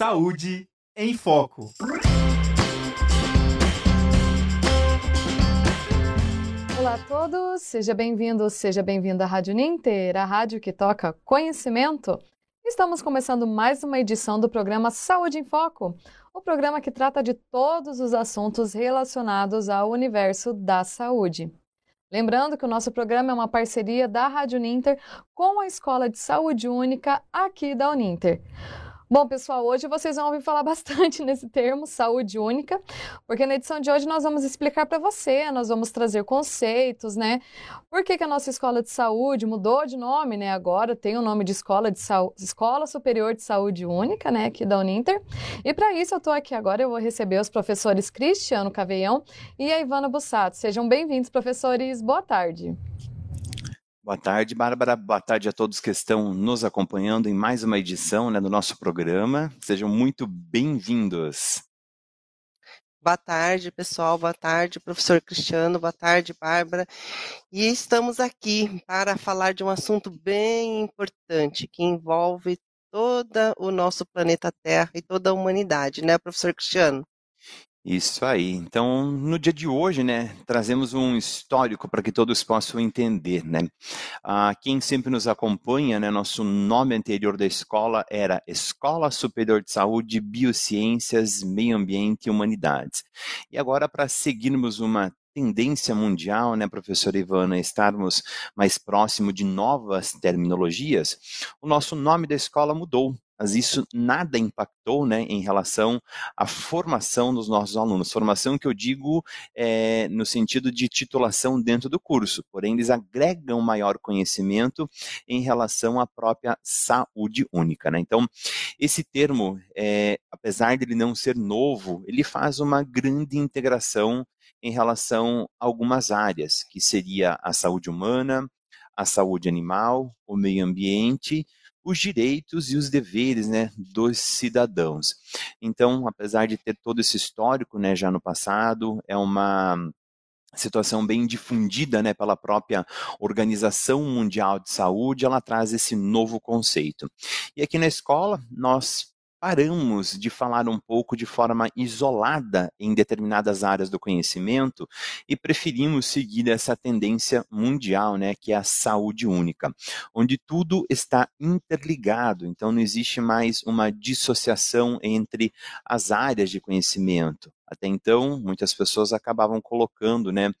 Saúde em Foco. Olá a todos, seja bem-vindo, seja bem-vinda à Rádio Ninter, a rádio que toca conhecimento. Estamos começando mais uma edição do programa Saúde em Foco, o programa que trata de todos os assuntos relacionados ao universo da saúde. Lembrando que o nosso programa é uma parceria da Rádio Ninter com a Escola de Saúde Única aqui da Uninter. Bom, pessoal, hoje vocês vão ouvir falar bastante nesse termo, saúde única, porque na edição de hoje nós vamos explicar para você, nós vamos trazer conceitos, né? Por que, que, a nossa escola de saúde mudou de nome, né? Agora tem o nome de Escola, de escola Superior de Saúde Única, né? Aqui da Uninter. E para isso eu estou aqui agora, eu vou receber os professores Cristiano Caveião e a Ivana Bussato. Sejam bem-vindos, professores. Boa tarde. Boa tarde, Bárbara. Boa tarde a todos que estão nos acompanhando em mais uma edição né, do nosso programa. Sejam muito bem-vindos. Boa tarde, pessoal. Boa tarde, professor Cristiano. Boa tarde, Bárbara. E estamos aqui para falar de um assunto bem importante que envolve todo o nosso planeta Terra e toda a humanidade, né, professor Cristiano? Isso aí. Então, no dia de hoje, né, trazemos um histórico para que todos possam entender, né? Ah, quem sempre nos acompanha, né, nosso nome anterior da escola era Escola Superior de Saúde, Biociências, Meio Ambiente e Humanidades. E agora, para seguirmos uma tendência mundial, né, professora Ivana, estarmos mais próximo de novas terminologias, o nosso nome da escola mudou mas isso nada impactou né, em relação à formação dos nossos alunos. Formação que eu digo é, no sentido de titulação dentro do curso, porém eles agregam maior conhecimento em relação à própria saúde única. Né? Então, esse termo, é, apesar de ele não ser novo, ele faz uma grande integração em relação a algumas áreas, que seria a saúde humana, a saúde animal, o meio ambiente os direitos e os deveres né, dos cidadãos. Então, apesar de ter todo esse histórico né, já no passado, é uma situação bem difundida né, pela própria Organização Mundial de Saúde, ela traz esse novo conceito. E aqui na escola, nós paramos de falar um pouco de forma isolada em determinadas áreas do conhecimento e preferimos seguir essa tendência mundial, né, que é a saúde única, onde tudo está interligado, então não existe mais uma dissociação entre as áreas de conhecimento. Até então, muitas pessoas acabavam colocando né,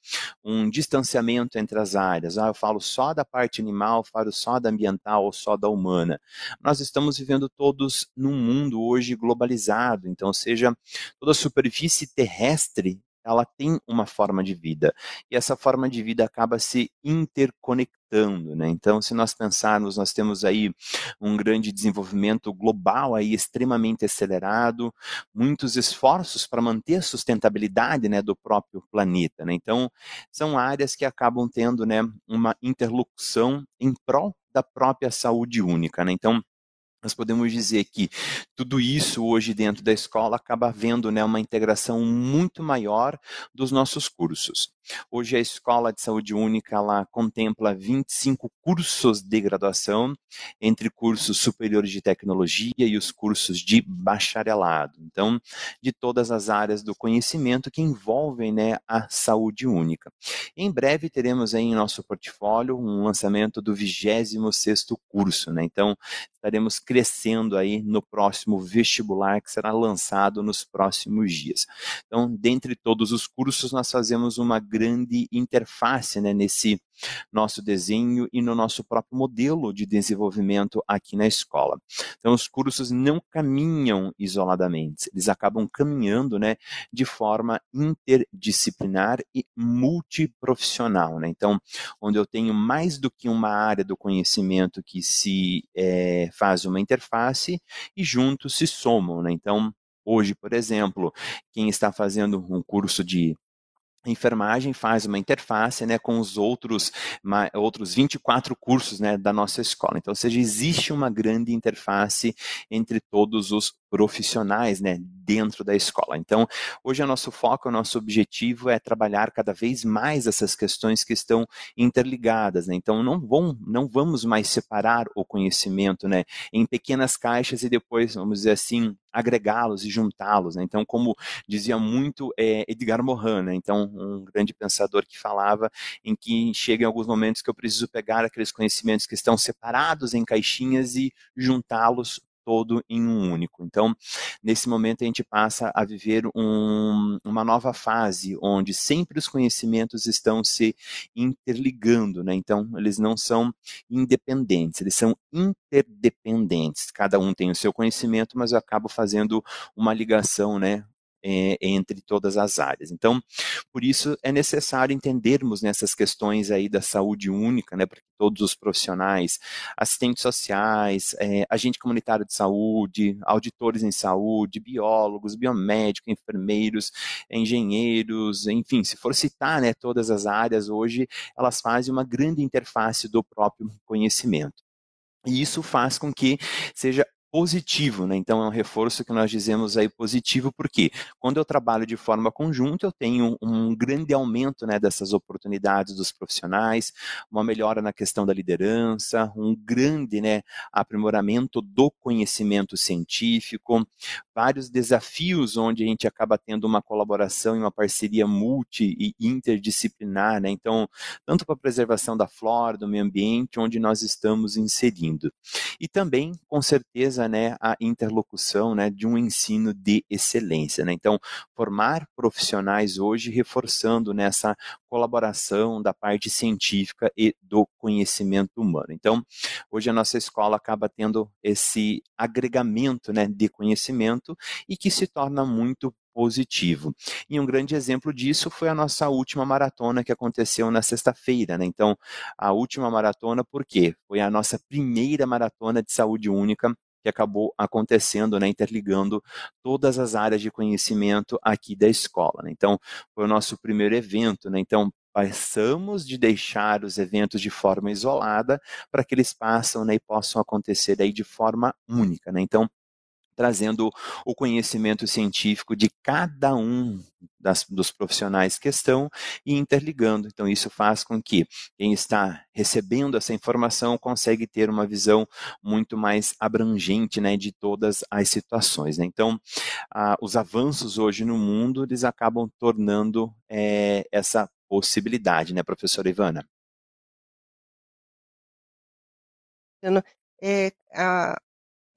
um distanciamento entre as áreas. Ah, eu falo só da parte animal, falo só da ambiental ou só da humana. Nós estamos vivendo todos num mundo hoje globalizado, então, seja toda a superfície terrestre ela tem uma forma de vida e essa forma de vida acaba se interconectando, né? Então, se nós pensarmos, nós temos aí um grande desenvolvimento global aí extremamente acelerado, muitos esforços para manter a sustentabilidade, né, do próprio planeta, né? Então, são áreas que acabam tendo, né, uma interlocução em prol da própria saúde única, né? Então, nós podemos dizer que tudo isso hoje dentro da escola acaba havendo né, uma integração muito maior dos nossos cursos. Hoje a Escola de Saúde Única ela contempla 25 cursos de graduação, entre cursos superiores de tecnologia e os cursos de bacharelado. Então, de todas as áreas do conhecimento que envolvem né, a saúde única. Em breve teremos aí em nosso portfólio um lançamento do 26º curso, né? Então, estaremos crescendo aí no próximo vestibular que será lançado nos próximos dias. Então, dentre todos os cursos, nós fazemos uma grande interface né, nesse nosso desenho e no nosso próprio modelo de desenvolvimento aqui na escola. Então, os cursos não caminham isoladamente, eles acabam caminhando né, de forma interdisciplinar e multiprofissional. Né? Então, onde eu tenho mais do que uma área do conhecimento que se é, faz uma interface e juntos se somam. Né? Então, hoje, por exemplo, quem está fazendo um curso de a enfermagem faz uma interface né, com os outros, ma, outros 24 cursos né, da nossa escola. Então, ou seja, existe uma grande interface entre todos os profissionais né, dentro da escola. Então, hoje o nosso foco, o nosso objetivo é trabalhar cada vez mais essas questões que estão interligadas. Né? Então, não, vão, não vamos mais separar o conhecimento né, em pequenas caixas e depois, vamos dizer assim, agregá-los e juntá-los. Né? Então, como dizia muito é, Edgar Morin, né? então um grande pensador que falava em que chega em alguns momentos que eu preciso pegar aqueles conhecimentos que estão separados em caixinhas e juntá-los todo em um único. Então, nesse momento, a gente passa a viver um, uma nova fase, onde sempre os conhecimentos estão se interligando, né? Então, eles não são independentes, eles são interdependentes. Cada um tem o seu conhecimento, mas eu acabo fazendo uma ligação, né? É, entre todas as áreas. Então, por isso é necessário entendermos nessas questões aí da saúde única, né, para todos os profissionais, assistentes sociais, é, agente comunitário de saúde, auditores em saúde, biólogos, biomédicos, enfermeiros, engenheiros, enfim, se for citar, né, todas as áreas hoje, elas fazem uma grande interface do próprio conhecimento. E isso faz com que seja positivo, né? Então é um reforço que nós dizemos aí positivo, porque quando eu trabalho de forma conjunta, eu tenho um grande aumento né, dessas oportunidades dos profissionais, uma melhora na questão da liderança, um grande né, aprimoramento do conhecimento científico, vários desafios onde a gente acaba tendo uma colaboração e uma parceria multi e interdisciplinar, né? Então, tanto para a preservação da flora, do meio ambiente, onde nós estamos inserindo. E também, com certeza, né, a interlocução né, de um ensino de excelência. Né? Então, formar profissionais hoje reforçando nessa colaboração da parte científica e do conhecimento humano. Então, hoje a nossa escola acaba tendo esse agregamento né, de conhecimento e que se torna muito positivo. E um grande exemplo disso foi a nossa última maratona que aconteceu na sexta-feira, né? Então, a última maratona, por quê? Foi a nossa primeira maratona de saúde única que acabou acontecendo, né, interligando todas as áreas de conhecimento aqui da escola. Né? Então, foi o nosso primeiro evento, né? Então, passamos de deixar os eventos de forma isolada para que eles passam né, e possam acontecer aí de forma única. Né? Então, trazendo o conhecimento científico de cada um das, dos profissionais que estão e interligando. Então, isso faz com que quem está recebendo essa informação consegue ter uma visão muito mais abrangente né, de todas as situações. Né? Então, os avanços hoje no mundo, eles acabam tornando é, essa possibilidade, né, professora Ivana? É, a,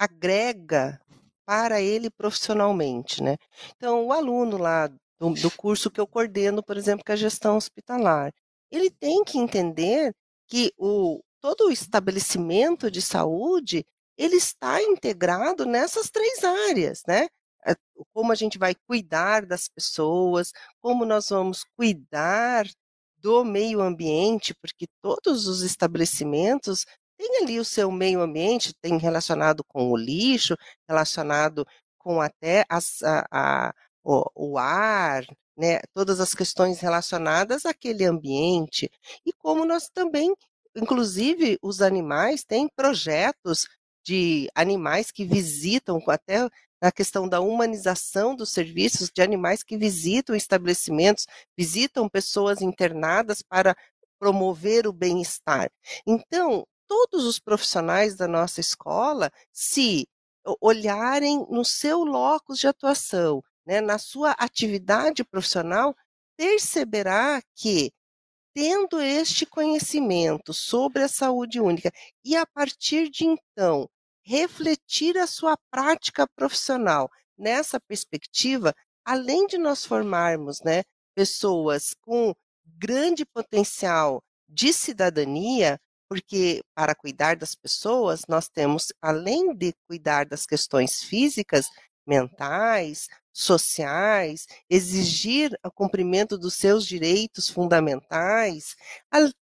agrega para ele profissionalmente, né. Então o aluno lá do do curso que eu coordeno, por exemplo, que é a gestão hospitalar, ele tem que entender que o todo o estabelecimento de saúde, ele está integrado nessas 3 áreas, né. Eh, como a gente vai cuidar das pessoas, como nós vamos cuidar do meio ambiente, porque todos os estabelecimentos tem ali o seu meio ambiente, tem relacionado com o lixo, relacionado com até as a a o o ar, né, todas as questões relacionadas àquele ambiente. E como nós também inclusive os animais têm projetos de animais que visitam até na questão da humanização dos serviços de animais que visitam estabelecimentos, visitam pessoas internadas para promover o bem-estar. Então, todos os profissionais da nossa escola, se olharem no seu locus de atuação, né, na sua atividade profissional, perceberá que, tendo este conhecimento sobre a saúde única e a partir de então refletir a sua prática profissional nessa perspectiva, além de nós formarmos, né, pessoas com grande potencial de cidadania, porque para cuidar das pessoas, nós temos, além de cuidar das questões físicas, mentais, sociais, exigir o cumprimento dos seus direitos fundamentais,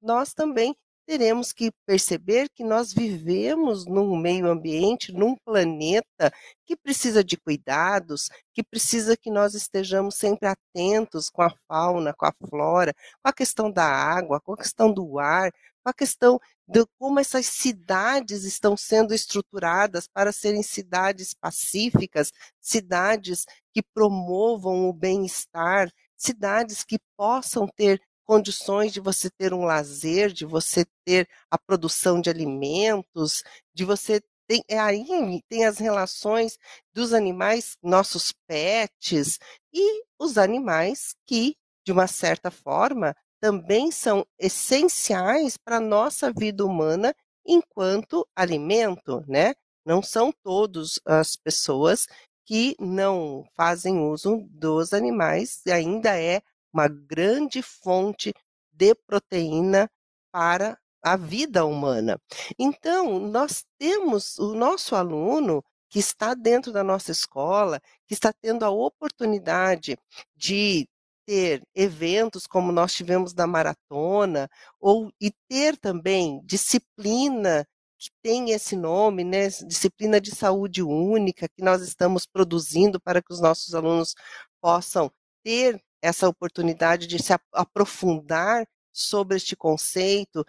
nós também teremos que perceber que nós vivemos num meio ambiente, num planeta que precisa de cuidados, que precisa que nós estejamos sempre atentos com a fauna, com a flora, com a questão da água, com a questão do ar, com a questão de como essas cidades estão sendo estruturadas para serem cidades pacíficas, cidades que promovam o bem-estar, cidades que possam ter condições de você ter um lazer, de você ter a produção de alimentos, de você tem, é aí tem as relações dos animais, nossos pets, e os animais que, de uma certa forma, também são essenciais para a nossa vida humana enquanto alimento, né? Não são todas as pessoas que não fazem uso dos animais, e ainda é uma grande fonte de proteína para a vida humana. Então, nós temos o nosso aluno que está dentro da nossa escola, que está tendo a oportunidade de ter eventos como nós tivemos da maratona, ou e ter também disciplina que tem esse nome, né, disciplina de saúde única, que nós estamos produzindo para que os nossos alunos possam ter essa oportunidade de se aprofundar sobre este conceito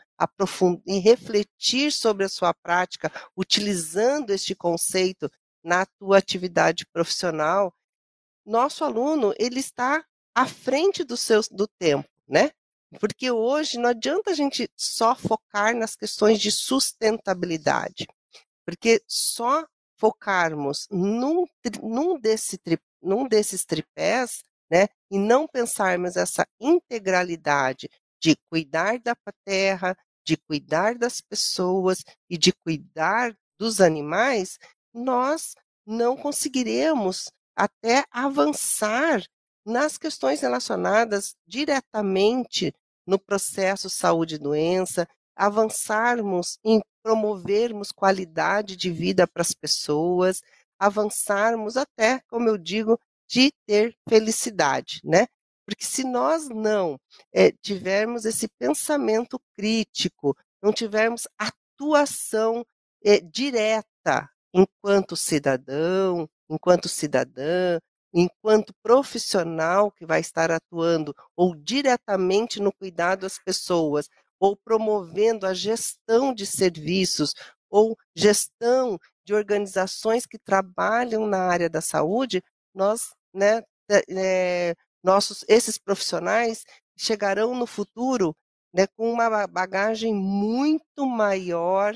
e refletir sobre a sua prática, utilizando este conceito na tua atividade profissional, nosso aluno ele está à frente do seu do tempo, né? Porque hoje não adianta a gente só focar nas questões de sustentabilidade, porque só focarmos num, num, desse, num desses tripés, né, e não pensarmos essa integralidade de cuidar da terra, de cuidar das pessoas e de cuidar dos animais, nós não conseguiremos até avançar nas questões relacionadas diretamente no processo saúde e doença, avançarmos em promovermos qualidade de vida para as pessoas, avançarmos até, como eu digo, de ter felicidade, né? Porque se nós não é, tivermos esse pensamento crítico, não tivermos atuação é, direta enquanto cidadão, enquanto cidadã, enquanto profissional que vai estar atuando ou diretamente no cuidado das pessoas, ou promovendo a gestão de serviços, ou gestão de organizações que trabalham na área da saúde, nós né, é, nossos esses profissionais chegarão no futuro né, com uma bagagem muito maior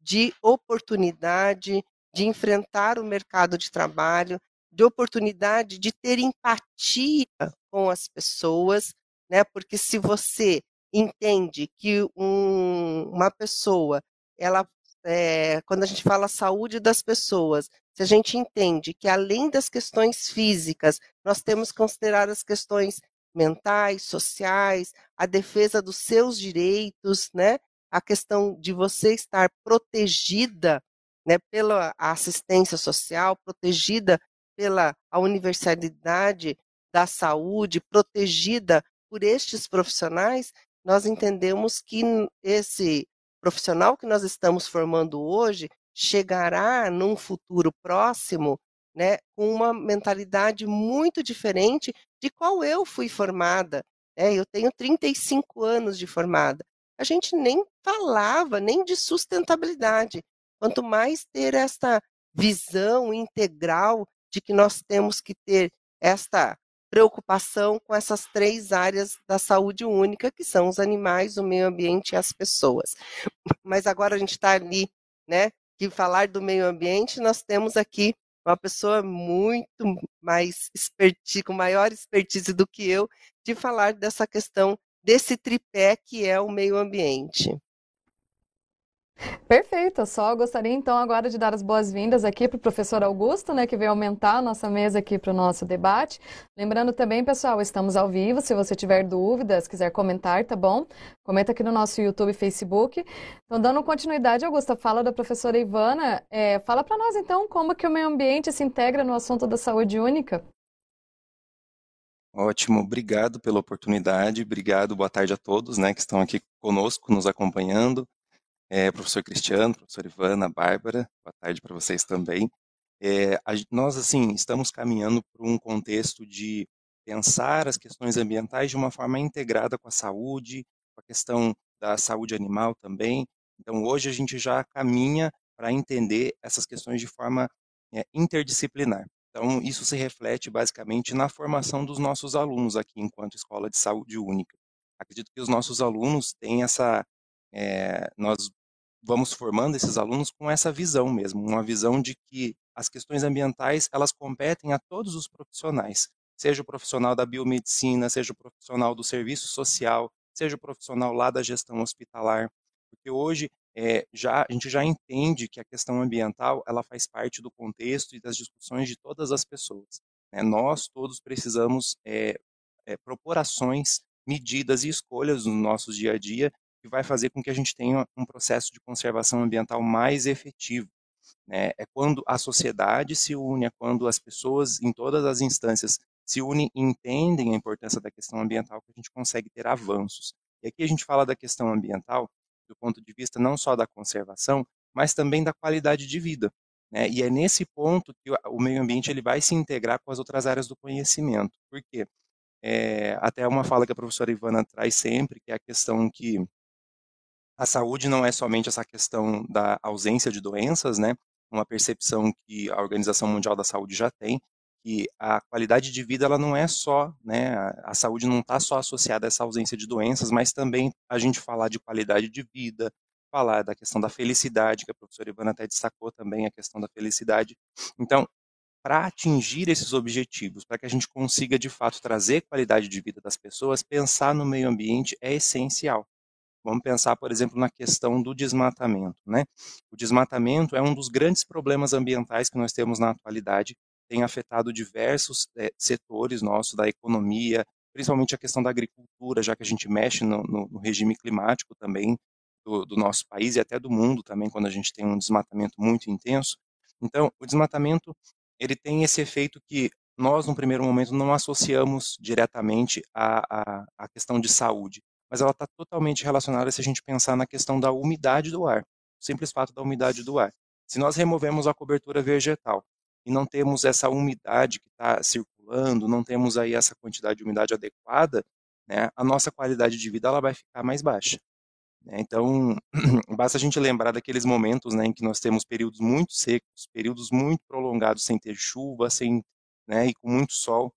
de oportunidade de enfrentar o mercado de trabalho, de oportunidade de ter empatia com as pessoas, né? Porque se você entende que um, uma pessoa, ela, é, quando a gente fala saúde das pessoas, se a gente entende que além das questões físicas, nós temos que considerar as questões mentais, sociais, a defesa dos seus direitos, né? A questão de você estar protegida, né, pela assistência social, protegida pela a universalidade da saúde, protegida por estes profissionais, nós entendemos que esse profissional que nós estamos formando hoje, chegará num futuro próximo né, com uma mentalidade muito diferente de qual eu fui formada. Né? Eu tenho 35 anos de formada. A gente nem falava nem de sustentabilidade. Quanto mais ter esta visão integral de que nós temos que ter esta preocupação com essas três áreas da saúde única, que são os animais, o meio ambiente e as pessoas. Mas agora a gente está ali, né, que falar do meio ambiente, nós temos aqui uma pessoa muito mais expertise, com maior expertise do que eu, de falar dessa questão desse tripé que é o meio ambiente. Perfeito, só gostaria então agora de dar as boas-vindas aqui para o professor Augusto, né, que veio aumentar a nossa mesa aqui para o nosso debate. Lembrando também, pessoal, estamos ao vivo, se você tiver dúvidas, quiser comentar, tá bom? Comenta aqui no nosso YouTube e Facebook. Então, dando continuidade, Augusta, fala da professora Ivana, é, fala para nós então como que o meio ambiente se integra no assunto da saúde única. Ótimo, obrigado pela oportunidade, obrigado, boa tarde a todos, né, que estão aqui conosco, nos acompanhando é, professor Cristiano, professor Ivana, Bárbara, boa tarde para vocês também. É, a, nós, assim, estamos caminhando para um contexto de pensar as questões ambientais de uma forma integrada com a saúde, com a questão da saúde animal também. Então, hoje a gente já caminha para entender essas questões de forma é, interdisciplinar. Então, isso se reflete basicamente na formação dos nossos alunos aqui, enquanto Escola de Saúde Única. Acredito que os nossos alunos têm essa. É, nós vamos formando esses alunos com essa visão mesmo, uma visão de que as questões ambientais elas competem a todos os profissionais, seja o profissional da biomedicina, seja o profissional do serviço social, seja o profissional lá da gestão hospitalar, porque hoje é, já a gente já entende que a questão ambiental ela faz parte do contexto e das discussões de todas as pessoas. Né? Nós todos precisamos é, é, propor ações, medidas e escolhas no nosso dia a dia que vai fazer com que a gente tenha um processo de conservação ambiental mais efetivo. Né? É quando a sociedade se une, é quando as pessoas em todas as instâncias se unem e entendem a importância da questão ambiental que a gente consegue ter avanços. E aqui a gente fala da questão ambiental do ponto de vista não só da conservação, mas também da qualidade de vida. Né? E é nesse ponto que o meio ambiente ele vai se integrar com as outras áreas do conhecimento. Por quê? É, até uma fala que a professora Ivana traz sempre, que é a questão que a saúde não é somente essa questão da ausência de doenças, né? Uma percepção que a Organização Mundial da Saúde já tem, que a qualidade de vida ela não é só, né, a saúde não está só associada a essa ausência de doenças, mas também a gente falar de qualidade de vida, falar da questão da felicidade, que a professora Ivana até destacou também a questão da felicidade. Então, para atingir esses objetivos, para que a gente consiga de fato trazer qualidade de vida das pessoas, pensar no meio ambiente é essencial. Vamos pensar, por exemplo, na questão do desmatamento. Né? O desmatamento é um dos grandes problemas ambientais que nós temos na atualidade tem afetado diversos é, setores nossos da economia, principalmente a questão da agricultura, já que a gente mexe no, no, no regime climático também do, do, nosso país e até do mundo também, quando a gente tem um desmatamento muito intenso. Então, o desmatamento ele tem esse efeito que nós, no primeiro momento, não associamos diretamente à, à, à questão de saúde, mas ela está totalmente relacionada se a gente pensar na questão da umidade do ar, o simples fato da umidade do ar. Se nós removemos a cobertura vegetal e não temos essa umidade que está circulando, não temos aí essa quantidade de umidade adequada, né, a nossa qualidade de vida ela vai ficar mais baixa. Né? Então, basta a gente lembrar daqueles momentos né, em que nós temos períodos muito secos, períodos muito prolongados sem ter chuva, sem, né, e com muito sol,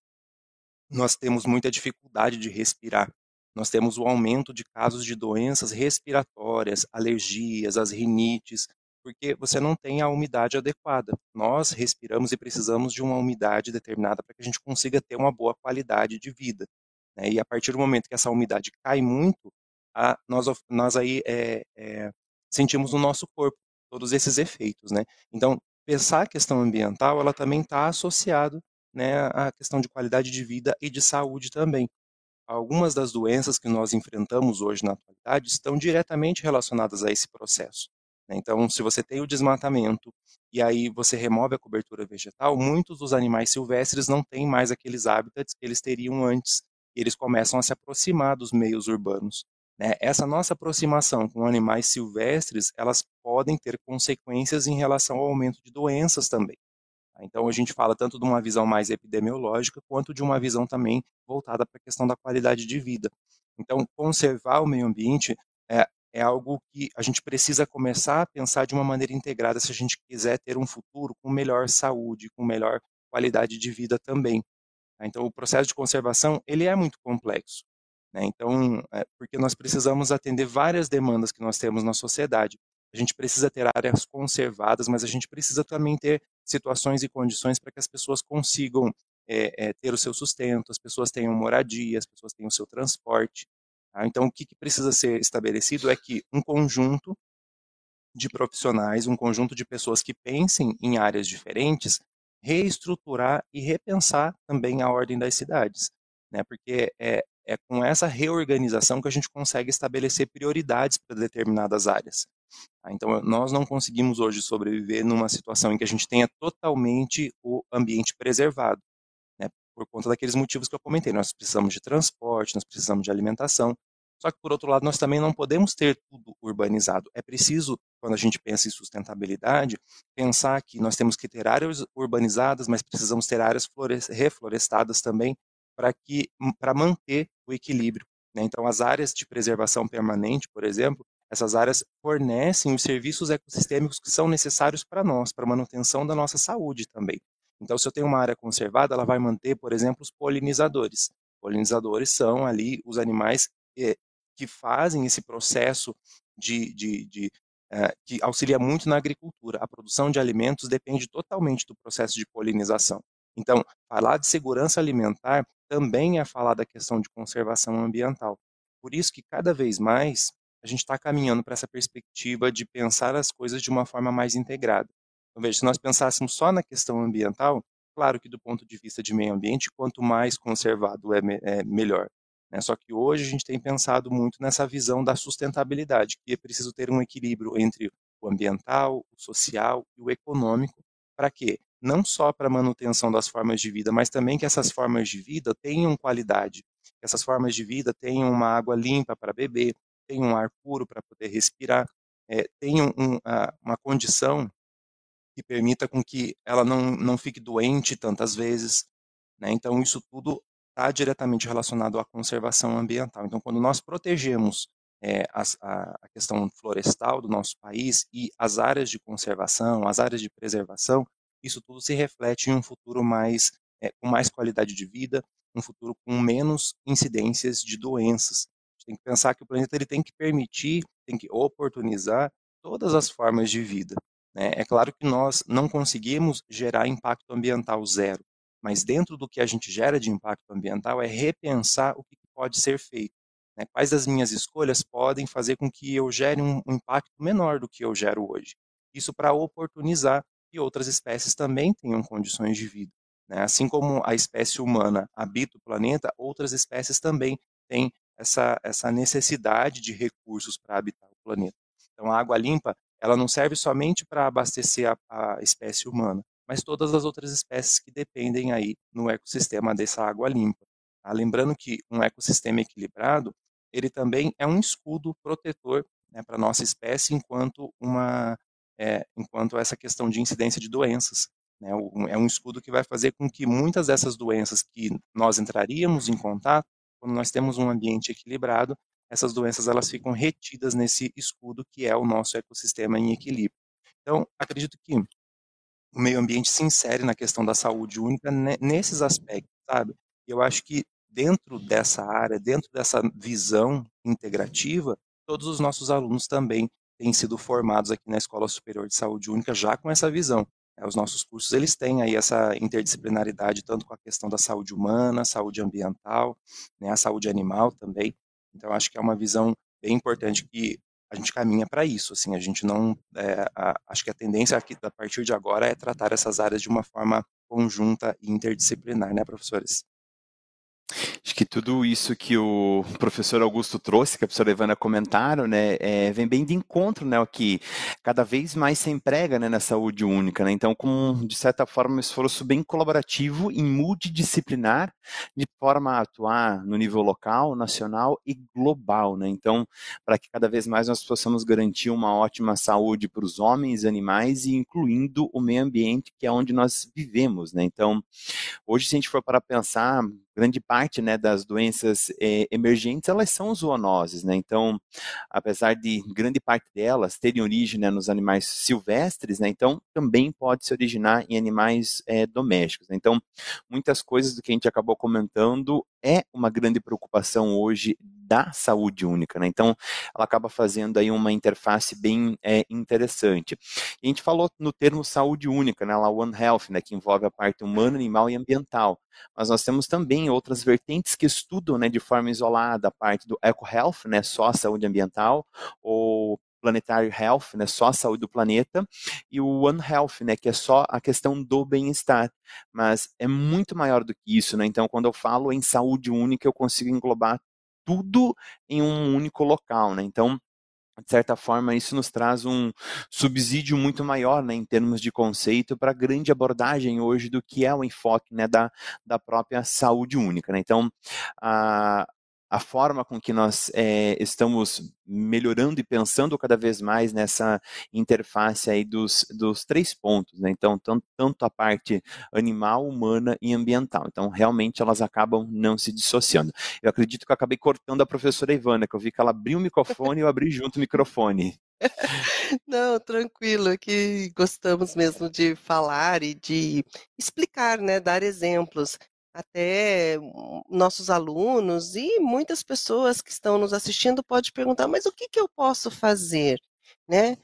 nós temos muita dificuldade de respirar. Nós temos o aumento de casos de doenças respiratórias, alergias, as rinites, porque você não tem a umidade adequada. Nós respiramos e precisamos de uma umidade determinada para que a gente consiga ter uma boa qualidade de vida. Né? E a partir do momento que essa umidade cai muito, a, nós, nós aí é, é, sentimos no nosso corpo todos esses efeitos. Né? Então, pensar a questão ambiental, ela também está associado né, à questão de qualidade de vida e de saúde também. Algumas das doenças que nós enfrentamos hoje na atualidade estão diretamente relacionadas a esse processo. Né? Então, se você tem o desmatamento e aí você remove a cobertura vegetal, muitos dos animais silvestres não têm mais aqueles hábitats que eles teriam antes. Eles começam a se aproximar dos meios urbanos. Né? Essa nossa aproximação com animais silvestres, elas podem ter consequências em relação ao aumento de doenças também. Então, a gente fala tanto de uma visão mais epidemiológica, quanto de uma visão também voltada para a questão da qualidade de vida. Então, conservar o meio ambiente é, é algo que a gente precisa começar a pensar de uma maneira integrada se a gente quiser ter um futuro com melhor saúde, com melhor qualidade de vida também. Tá? Então, o processo de conservação ele é muito complexo. Né? Então, é, porque nós precisamos atender várias demandas que nós temos na sociedade. A gente precisa ter áreas conservadas, mas a gente precisa também ter situações e condições para que as pessoas consigam é, é, ter o seu sustento, as pessoas tenham moradia, as pessoas tenham o seu transporte. Tá? Então, o que, que precisa ser estabelecido é que um conjunto de profissionais, um conjunto de pessoas que pensem em áreas diferentes, reestruturar e repensar também a ordem das cidades, né? Porque é, é com essa reorganização que a gente consegue estabelecer prioridades para determinadas áreas. Tá? Então, nós não conseguimos hoje sobreviver numa situação em que a gente tenha totalmente o ambiente preservado por conta daqueles motivos que eu comentei. Nós precisamos de transporte, nós precisamos de alimentação. Só que, por outro lado, nós também não podemos ter tudo urbanizado. É preciso, quando a gente pensa em sustentabilidade, pensar que nós temos que ter áreas urbanizadas, mas precisamos ter áreas reflorestadas também para que para manter o equilíbrio. Né? Então, as áreas de preservação permanente, por exemplo, essas áreas fornecem os serviços ecossistêmicos que são necessários para nós, para a manutenção da nossa saúde também. Então, se eu tenho uma área conservada, ela vai manter, por exemplo, os polinizadores. Polinizadores são ali os animais que, que fazem esse processo de, de, de é, que auxilia muito na agricultura. A produção de alimentos depende totalmente do processo de polinização. Então, falar de segurança alimentar também é falar da questão de conservação ambiental. Por isso que cada vez mais a gente está caminhando para essa perspectiva de pensar as coisas de uma forma mais integrada. Então, veja, se nós pensássemos só na questão ambiental, claro que do ponto de vista de meio ambiente, quanto mais conservado é, é melhor. Né? Só que hoje a gente tem pensado muito nessa visão da sustentabilidade, que é preciso ter um equilíbrio entre o ambiental, o social e o econômico, para quê? Não só para a manutenção das formas de vida, mas também que essas formas de vida tenham qualidade, que essas formas de vida tenham uma água limpa para beber, tenham um ar puro para poder respirar, é, tenham um, uma condição que permita com que ela não, não fique doente tantas vezes. Né? Então, isso tudo está diretamente relacionado à conservação ambiental. Então, quando nós protegemos é, a, a, questão florestal do nosso país e as áreas de conservação, as áreas de preservação, isso tudo se reflete em um futuro mais é, com mais qualidade de vida, um futuro com menos incidências de doenças. Tem que pensar que o planeta ele tem que permitir, tem que oportunizar todas as formas de vida. Né? É claro que nós não conseguimos gerar impacto ambiental zero, mas dentro do que a gente gera de impacto ambiental é repensar o que pode ser feito. Né? Quais das minhas escolhas podem fazer com que eu gere um, um impacto menor do que eu gero hoje? Isso para oportunizar que outras espécies também tenham condições de vida. Né? Assim como a espécie humana habita o planeta, outras espécies também têm essa, essa necessidade de recursos para habitar o planeta. Então, a água limpa ela não serve somente para abastecer a, a espécie humana, mas todas as outras espécies que dependem aí no ecossistema dessa água limpa. Tá? Lembrando que um ecossistema equilibrado, ele também é um escudo protetor né, para nossa espécie enquanto uma é, enquanto essa questão de incidência de doenças. Né, é um escudo que vai fazer com que muitas dessas doenças que nós entraríamos em contato, quando nós temos um ambiente equilibrado, essas doenças elas ficam retidas nesse escudo que é o nosso ecossistema em equilíbrio. Então, acredito que o meio ambiente se insere na questão da saúde única nesses aspectos, sabe? Eu acho que dentro dessa área, dentro dessa visão integrativa, todos os nossos alunos também têm sido formados aqui na Escola Superior de Saúde Única já com essa visão. É, os nossos cursos eles têm aí essa interdisciplinaridade tanto com a questão da saúde humana, saúde ambiental, né, a saúde animal também. Então acho que é uma visão bem importante que a gente caminha para isso. Assim, a gente não, é, a, acho que a tendência aqui a partir de agora é tratar essas áreas de uma forma conjunta e interdisciplinar, né, professores? Acho que tudo isso que o professor Augusto trouxe, que a professora Ivana comentaram, né, é, vem bem de encontro, né, que cada vez mais se emprega, né, na saúde única, né, então com, de certa forma, um esforço bem colaborativo e multidisciplinar, de forma a atuar no nível local, nacional e global, né, então, para que cada vez mais nós possamos garantir uma ótima saúde para os homens, animais e incluindo o meio ambiente, que é onde nós vivemos, né, então, hoje se a gente for para pensar, grande parte né, das doenças eh, emergentes, elas são zoonoses, né? Então, apesar de grande parte delas terem origem né, nos animais silvestres, né? Então, também pode se originar em animais eh, domésticos. Né? Então, muitas coisas do que a gente acabou comentando é uma grande preocupação hoje da saúde única, né? Então, ela acaba fazendo aí uma interface bem é, interessante. E a gente falou no termo saúde única, né? Lá One Health, né? Que envolve a parte humana, animal e ambiental. Mas nós temos também outras vertentes que estudam, né? De forma isolada a parte do Eco Health, né? Só a saúde ambiental ou Planetary Health, né, só a saúde do planeta, e o One Health, né, que é só a questão do bem-estar. Mas é muito maior do que isso, né? Então, quando eu falo em saúde única, eu consigo englobar tudo em um único local, né? Então, de certa forma, isso nos traz um subsídio muito maior, né, em termos de conceito, para a grande abordagem hoje do que é o enfoque, né, da, da própria saúde única, né. Então, a, a forma com que nós é, estamos melhorando e pensando cada vez mais nessa interface aí dos, dos três pontos, né? Então, tanto, tanto a parte animal, humana e ambiental. Então, realmente elas acabam não se dissociando. Eu acredito que eu acabei cortando a professora Ivana, que eu vi que ela abriu o microfone e eu abri junto o microfone. Não, tranquilo, que gostamos mesmo de falar e de explicar, né, dar exemplos. Até nossos alunos e muitas pessoas que estão nos assistindo pode perguntar, mas o que, que eu posso fazer, né,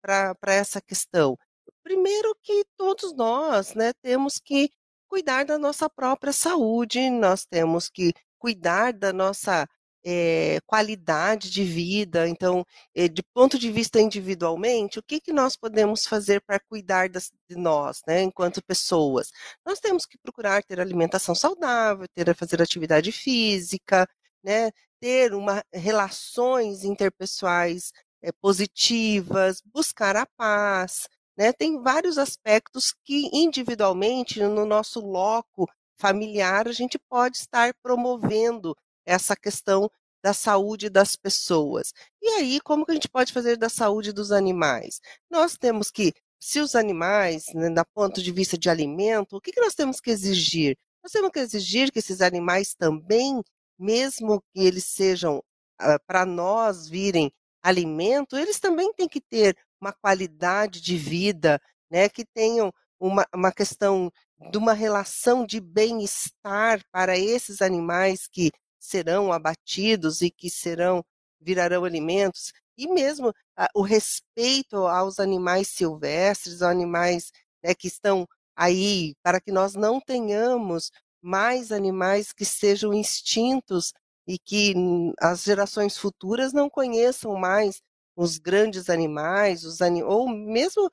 para essa questão? Primeiro que todos nós, né, temos que cuidar da nossa própria saúde, nós temos que cuidar da nossa eh, qualidade de vida. Então, eh, de ponto de vista individualmente, o que, que nós podemos fazer para cuidar das, de nós, né, enquanto pessoas? Nós temos que procurar ter alimentação saudável, ter fazer atividade física, né, ter uma, relações interpessoais eh, positivas, buscar a paz. Né? Tem vários aspectos que individualmente, no nosso loco familiar, a gente pode estar promovendo essa questão da saúde das pessoas. E aí, como que a gente pode fazer da saúde dos animais? Nós temos que, se os animais, né, da ponto de vista de alimento, o que, que nós temos que exigir? Nós temos que exigir que esses animais também, mesmo que eles sejam ah, para nós virem alimento, eles também têm que ter uma qualidade de vida, né, que tenham uma, uma questão de uma relação de bem-estar para esses animais que serão abatidos e que serão virarão alimentos e mesmo ah, o respeito aos animais silvestres, aos animais né, que estão aí, para que nós não tenhamos mais animais que sejam extintos e que as gerações futuras não conheçam mais os grandes animais, os anim... ou mesmo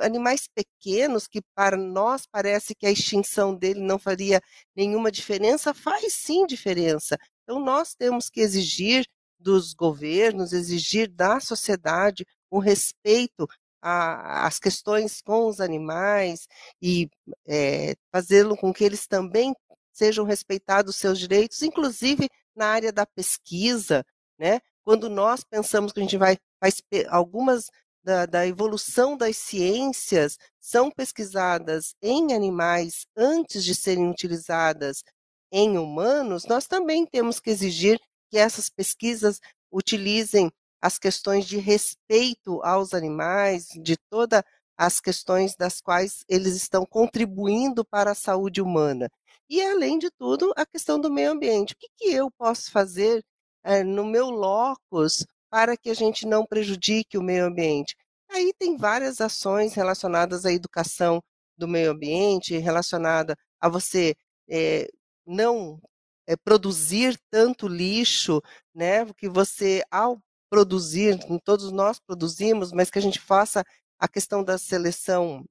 animais pequenos que para nós parece que a extinção dele não faria nenhuma diferença, faz sim diferença. Então nós temos que exigir dos governos, exigir da sociedade o respeito às questões com os animais e é, fazê-lo com que eles também sejam respeitados os seus direitos, inclusive na área da pesquisa, né? Quando nós pensamos que a gente vai, algumas da, da evolução das ciências são pesquisadas em animais antes de serem utilizadas em humanos, nós também temos que exigir que essas pesquisas utilizem as questões de respeito aos animais, de todas as questões das quais eles estão contribuindo para a saúde humana. E, além de tudo, a questão do meio ambiente. O que, que eu posso fazer é, no meu locus para que a gente não prejudique o meio ambiente. Aí tem várias ações relacionadas à educação do meio ambiente, relacionada a você é, não é, produzir tanto lixo, né? Que você, ao produzir, todos nós produzimos, mas que a gente faça a questão da seleção,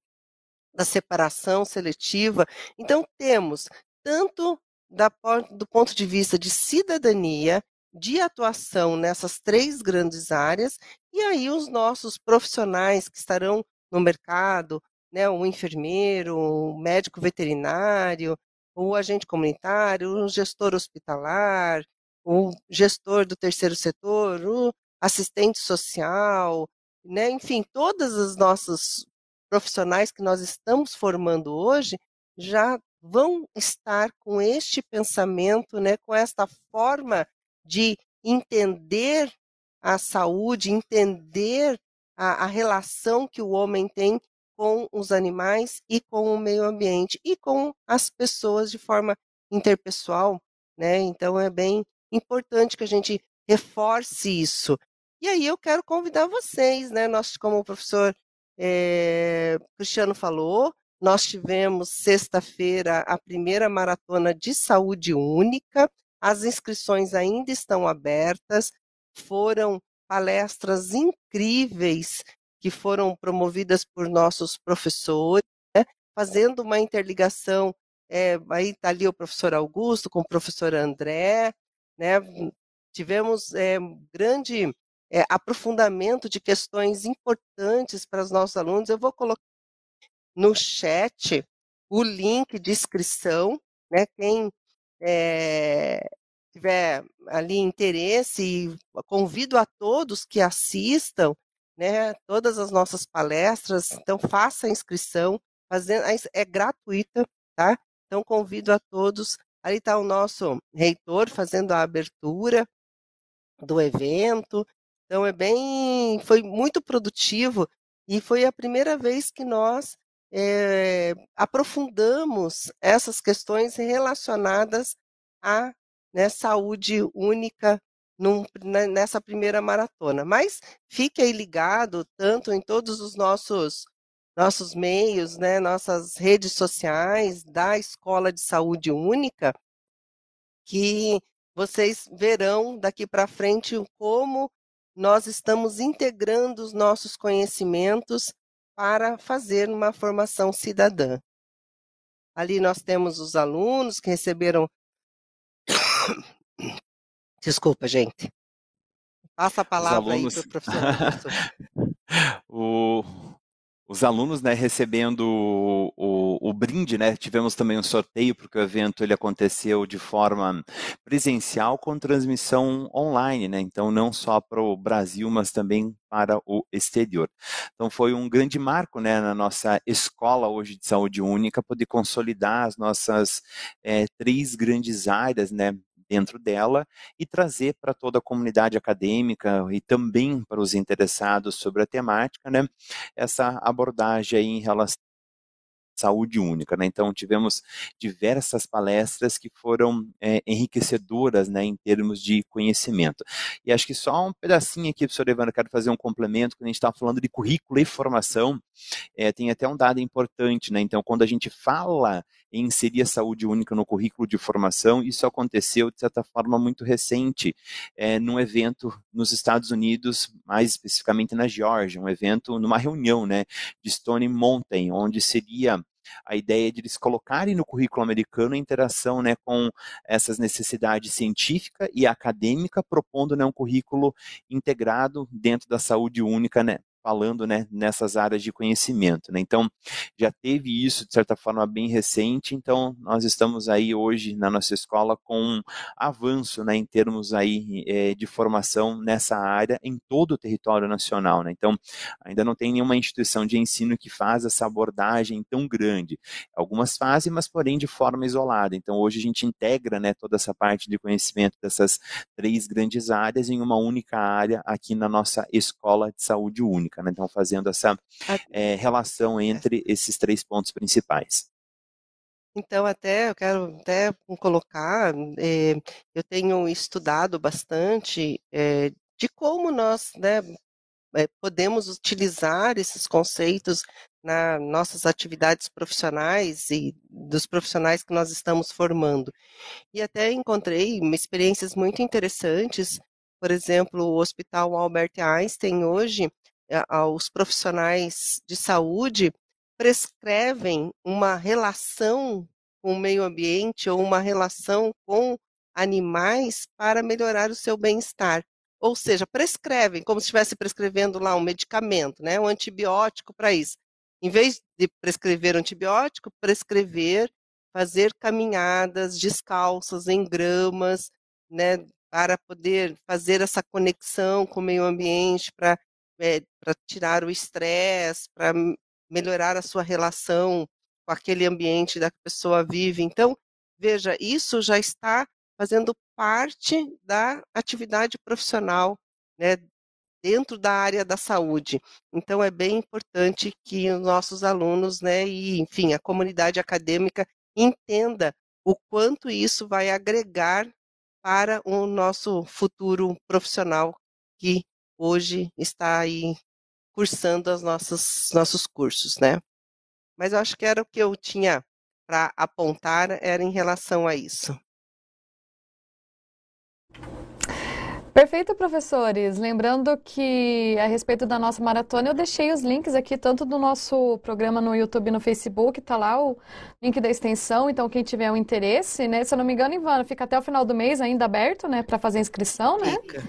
da separação seletiva. Então, temos tanto da, do ponto de vista de cidadania de atuação nessas três grandes áreas, e aí os nossos profissionais que estarão no mercado, né, o enfermeiro, o médico veterinário, o agente comunitário, o gestor hospitalar, o gestor do terceiro setor, o assistente social, né, enfim, todos os nossos profissionais que nós estamos formando hoje já vão estar com este pensamento, né, com esta forma de entender a saúde, entender a, a, relação que o homem tem com os animais e com o meio ambiente e com as pessoas de forma interpessoal, né? Então é bem importante que a gente reforce isso. E aí eu quero convidar vocês, né? Nós, como o professor é, Cristiano falou, nós tivemos sexta-feira a primeira maratona de saúde única, as inscrições ainda estão abertas, foram palestras incríveis que foram promovidas por nossos professores, né, fazendo uma interligação. É, aí está ali o professor Augusto com o professor André, né, tivemos é, grande é, aprofundamento de questões importantes para os nossos alunos. Eu vou colocar no chat o link de inscrição, né, quem tiver ali interesse, convido a todos que assistam, né, todas as nossas palestras, então faça a inscrição, fazendo, é gratuita, tá? Então convido a todos, ali está o nosso reitor fazendo a abertura do evento, Então é bem, foi muito produtivo e foi a primeira vez que nós é, aprofundamos essas questões relacionadas à né, saúde única num, né, nessa primeira maratona. Mas fique aí ligado, tanto em todos os nossos nossos meios, né, nossas redes sociais da Escola de Saúde Única, que vocês verão daqui para frente como nós estamos integrando os nossos conhecimentos para fazer uma formação cidadã. Ali nós temos os alunos que receberam. Desculpa, gente. Passa a palavra alunos... aí para o professor. o, os alunos né, recebendo o, o, o, brinde, né, tivemos também um sorteio, porque o evento ele aconteceu de forma presencial com transmissão online, né, então não só para o Brasil, mas também para o exterior. Então foi um grande marco né, na nossa escola hoje de saúde única, poder consolidar as nossas é, três grandes áreas, né, dentro dela e trazer para toda a comunidade acadêmica e também para os interessados sobre a temática, né, essa abordagem em relação saúde única. Né? Então, tivemos diversas palestras que foram é, enriquecedoras né, em termos de conhecimento. E acho que só um pedacinho aqui, professor Evandro, quero fazer um complemento, quando a gente está falando de currículo e formação, é, tem até um dado importante. Né? Então, quando a gente fala em inserir a saúde única no currículo de formação, isso aconteceu, de certa forma, muito recente, é, num evento nos Estados Unidos, mais especificamente na Geórgia, um evento numa reunião né, de Stone Mountain, onde seria a ideia de eles colocarem no currículo americano a interação né, com essas necessidades científica e acadêmica, propondo né, um currículo integrado dentro da saúde única né, falando né, nessas áreas de conhecimento. Né? Então, já teve isso, de certa forma, bem recente, então nós estamos aí hoje na nossa escola com um avanço né, em termos aí, é, de formação nessa área em todo o território nacional. Né? Então, ainda não tem nenhuma instituição de ensino que faz essa abordagem tão grande. Algumas fazem, mas porém de forma isolada. Então, hoje a gente integra né, toda essa parte de conhecimento dessas três grandes áreas em uma única área aqui na nossa escola de saúde única né? Então, fazendo essa é, relação entre esses três pontos principais. Então, até eu quero até colocar, é, eu tenho estudado bastante é, de como nós né, podemos utilizar esses conceitos nas nossas atividades profissionais e dos profissionais que nós estamos formando. E até encontrei experiências muito interessantes, por exemplo, o Hospital Albert Einstein hoje, os profissionais de saúde prescrevem uma relação com o meio ambiente ou uma relação com animais para melhorar o seu bem-estar. Ou seja, prescrevem, como se estivesse prescrevendo lá um medicamento, né, um antibiótico para isso. Em vez de prescrever antibiótico, prescrever fazer caminhadas descalças em gramas, né, para poder fazer essa conexão com o meio ambiente, para é, eh, para tirar o estresse, para melhorar a sua relação com aquele ambiente da que a pessoa vive. Então, veja, isso já está fazendo parte da atividade profissional, né, dentro da área da saúde. Então, é bem importante que os nossos alunos, né, e, enfim, a comunidade acadêmica entenda o quanto isso vai agregar para o nosso futuro profissional que hoje está aí cursando os nossos, nossos cursos, né? Mas eu acho que era o que eu tinha para apontar, era em relação a isso. Perfeito, professores. Lembrando que a respeito da nossa maratona, eu deixei os links aqui, tanto do nosso programa no YouTube e no Facebook, tá lá o link da extensão. Então, quem tiver um interesse, né? Se eu não me engano, Ivana, fica até o final do mês ainda aberto, né? Para fazer inscrição, né? Fica.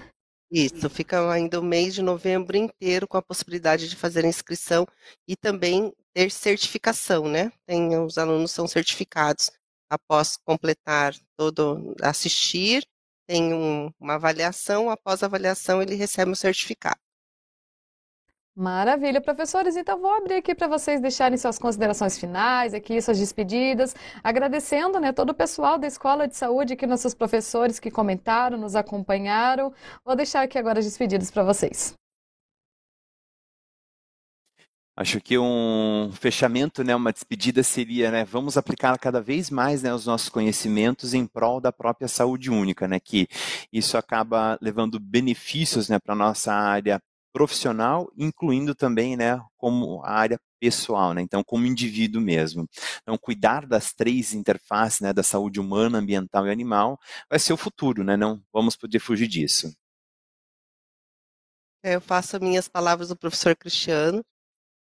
Isso, fica ainda o mês de novembro inteiro com a possibilidade de fazer inscrição e também ter certificação, né? Tem, os alunos são certificados após completar todo, assistir, tem um, uma avaliação, após a avaliação ele recebe o um certificado. Maravilha, professores. Então vou abrir aqui para vocês deixarem suas considerações finais, aqui suas despedidas, agradecendo, né, todo o pessoal da Escola de Saúde, aqui nossos professores que comentaram, nos acompanharam. Vou deixar aqui agora as despedidas para vocês. Acho que um fechamento, né, uma despedida seria, né, vamos aplicar cada vez mais, né, os nossos conhecimentos em prol da própria saúde única, né, que isso acaba levando benefícios, né, para nossa área profissional, incluindo também, né, como a área pessoal, né, então como indivíduo mesmo. Então, cuidar das três interfaces, né, da saúde humana, ambiental e animal, vai ser o futuro, né, não vamos poder fugir disso. É, eu faço minhas palavras do professor Cristiano,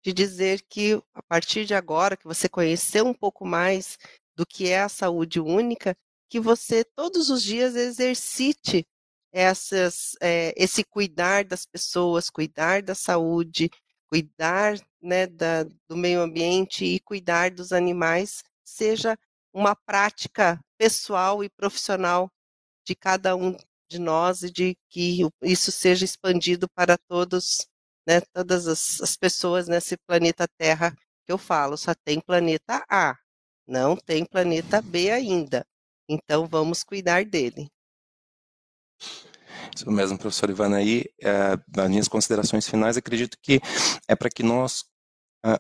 de dizer que a partir de agora que você conheceu um pouco mais do que é a saúde única, que você todos os dias exercite essas, é, esse cuidar das pessoas, cuidar da saúde, cuidar né, da, do meio ambiente e cuidar dos animais, seja uma prática pessoal e profissional de cada um de nós e de que isso seja expandido para todos, né, todas as, as pessoas nesse planeta Terra que eu falo, só tem planeta A, não tem planeta B ainda. Então vamos cuidar dele. Isso mesmo, professor Ivana, aí, é, nas minhas considerações finais, acredito que é para que nós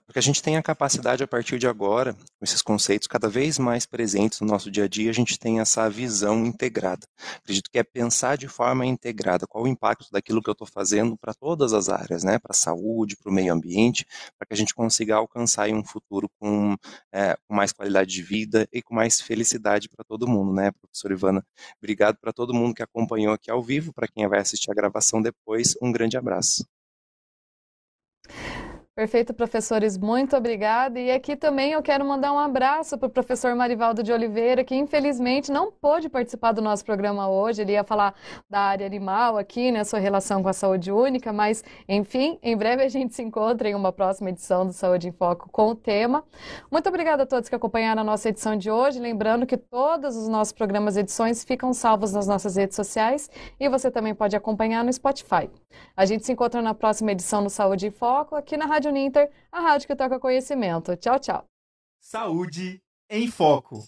porque a gente tem a capacidade, a partir de agora, com esses conceitos cada vez mais presentes no nosso dia a dia, a gente tem essa visão integrada. Acredito que é pensar de forma integrada qual o impacto daquilo que eu estou fazendo para todas as áreas, né? para a saúde, para o meio ambiente, para que a gente consiga alcançar um futuro com, é, com, mais qualidade de vida e com mais felicidade para todo mundo, né, professor Ivana? Obrigado para todo mundo que acompanhou aqui ao vivo, para quem vai assistir a gravação depois, um grande abraço. Perfeito, professores, muito obrigada. E aqui também eu quero mandar um abraço para o professor Marivaldo de Oliveira, que infelizmente não pôde participar do nosso programa hoje. Ele ia falar da área animal aqui, né, sua relação com a saúde única, mas enfim, em breve a gente se encontra em uma próxima edição do Saúde em Foco com o tema. Muito obrigada a todos que acompanharam a nossa edição de hoje. Lembrando que todos os nossos programas e edições ficam salvos nas nossas redes sociais e você também pode acompanhar no Spotify. A gente se encontra na próxima edição do Saúde em Foco aqui na Rádio Rádio Ninter, a rádio que toca conhecimento. Tchau, tchau. Saúde em Foco.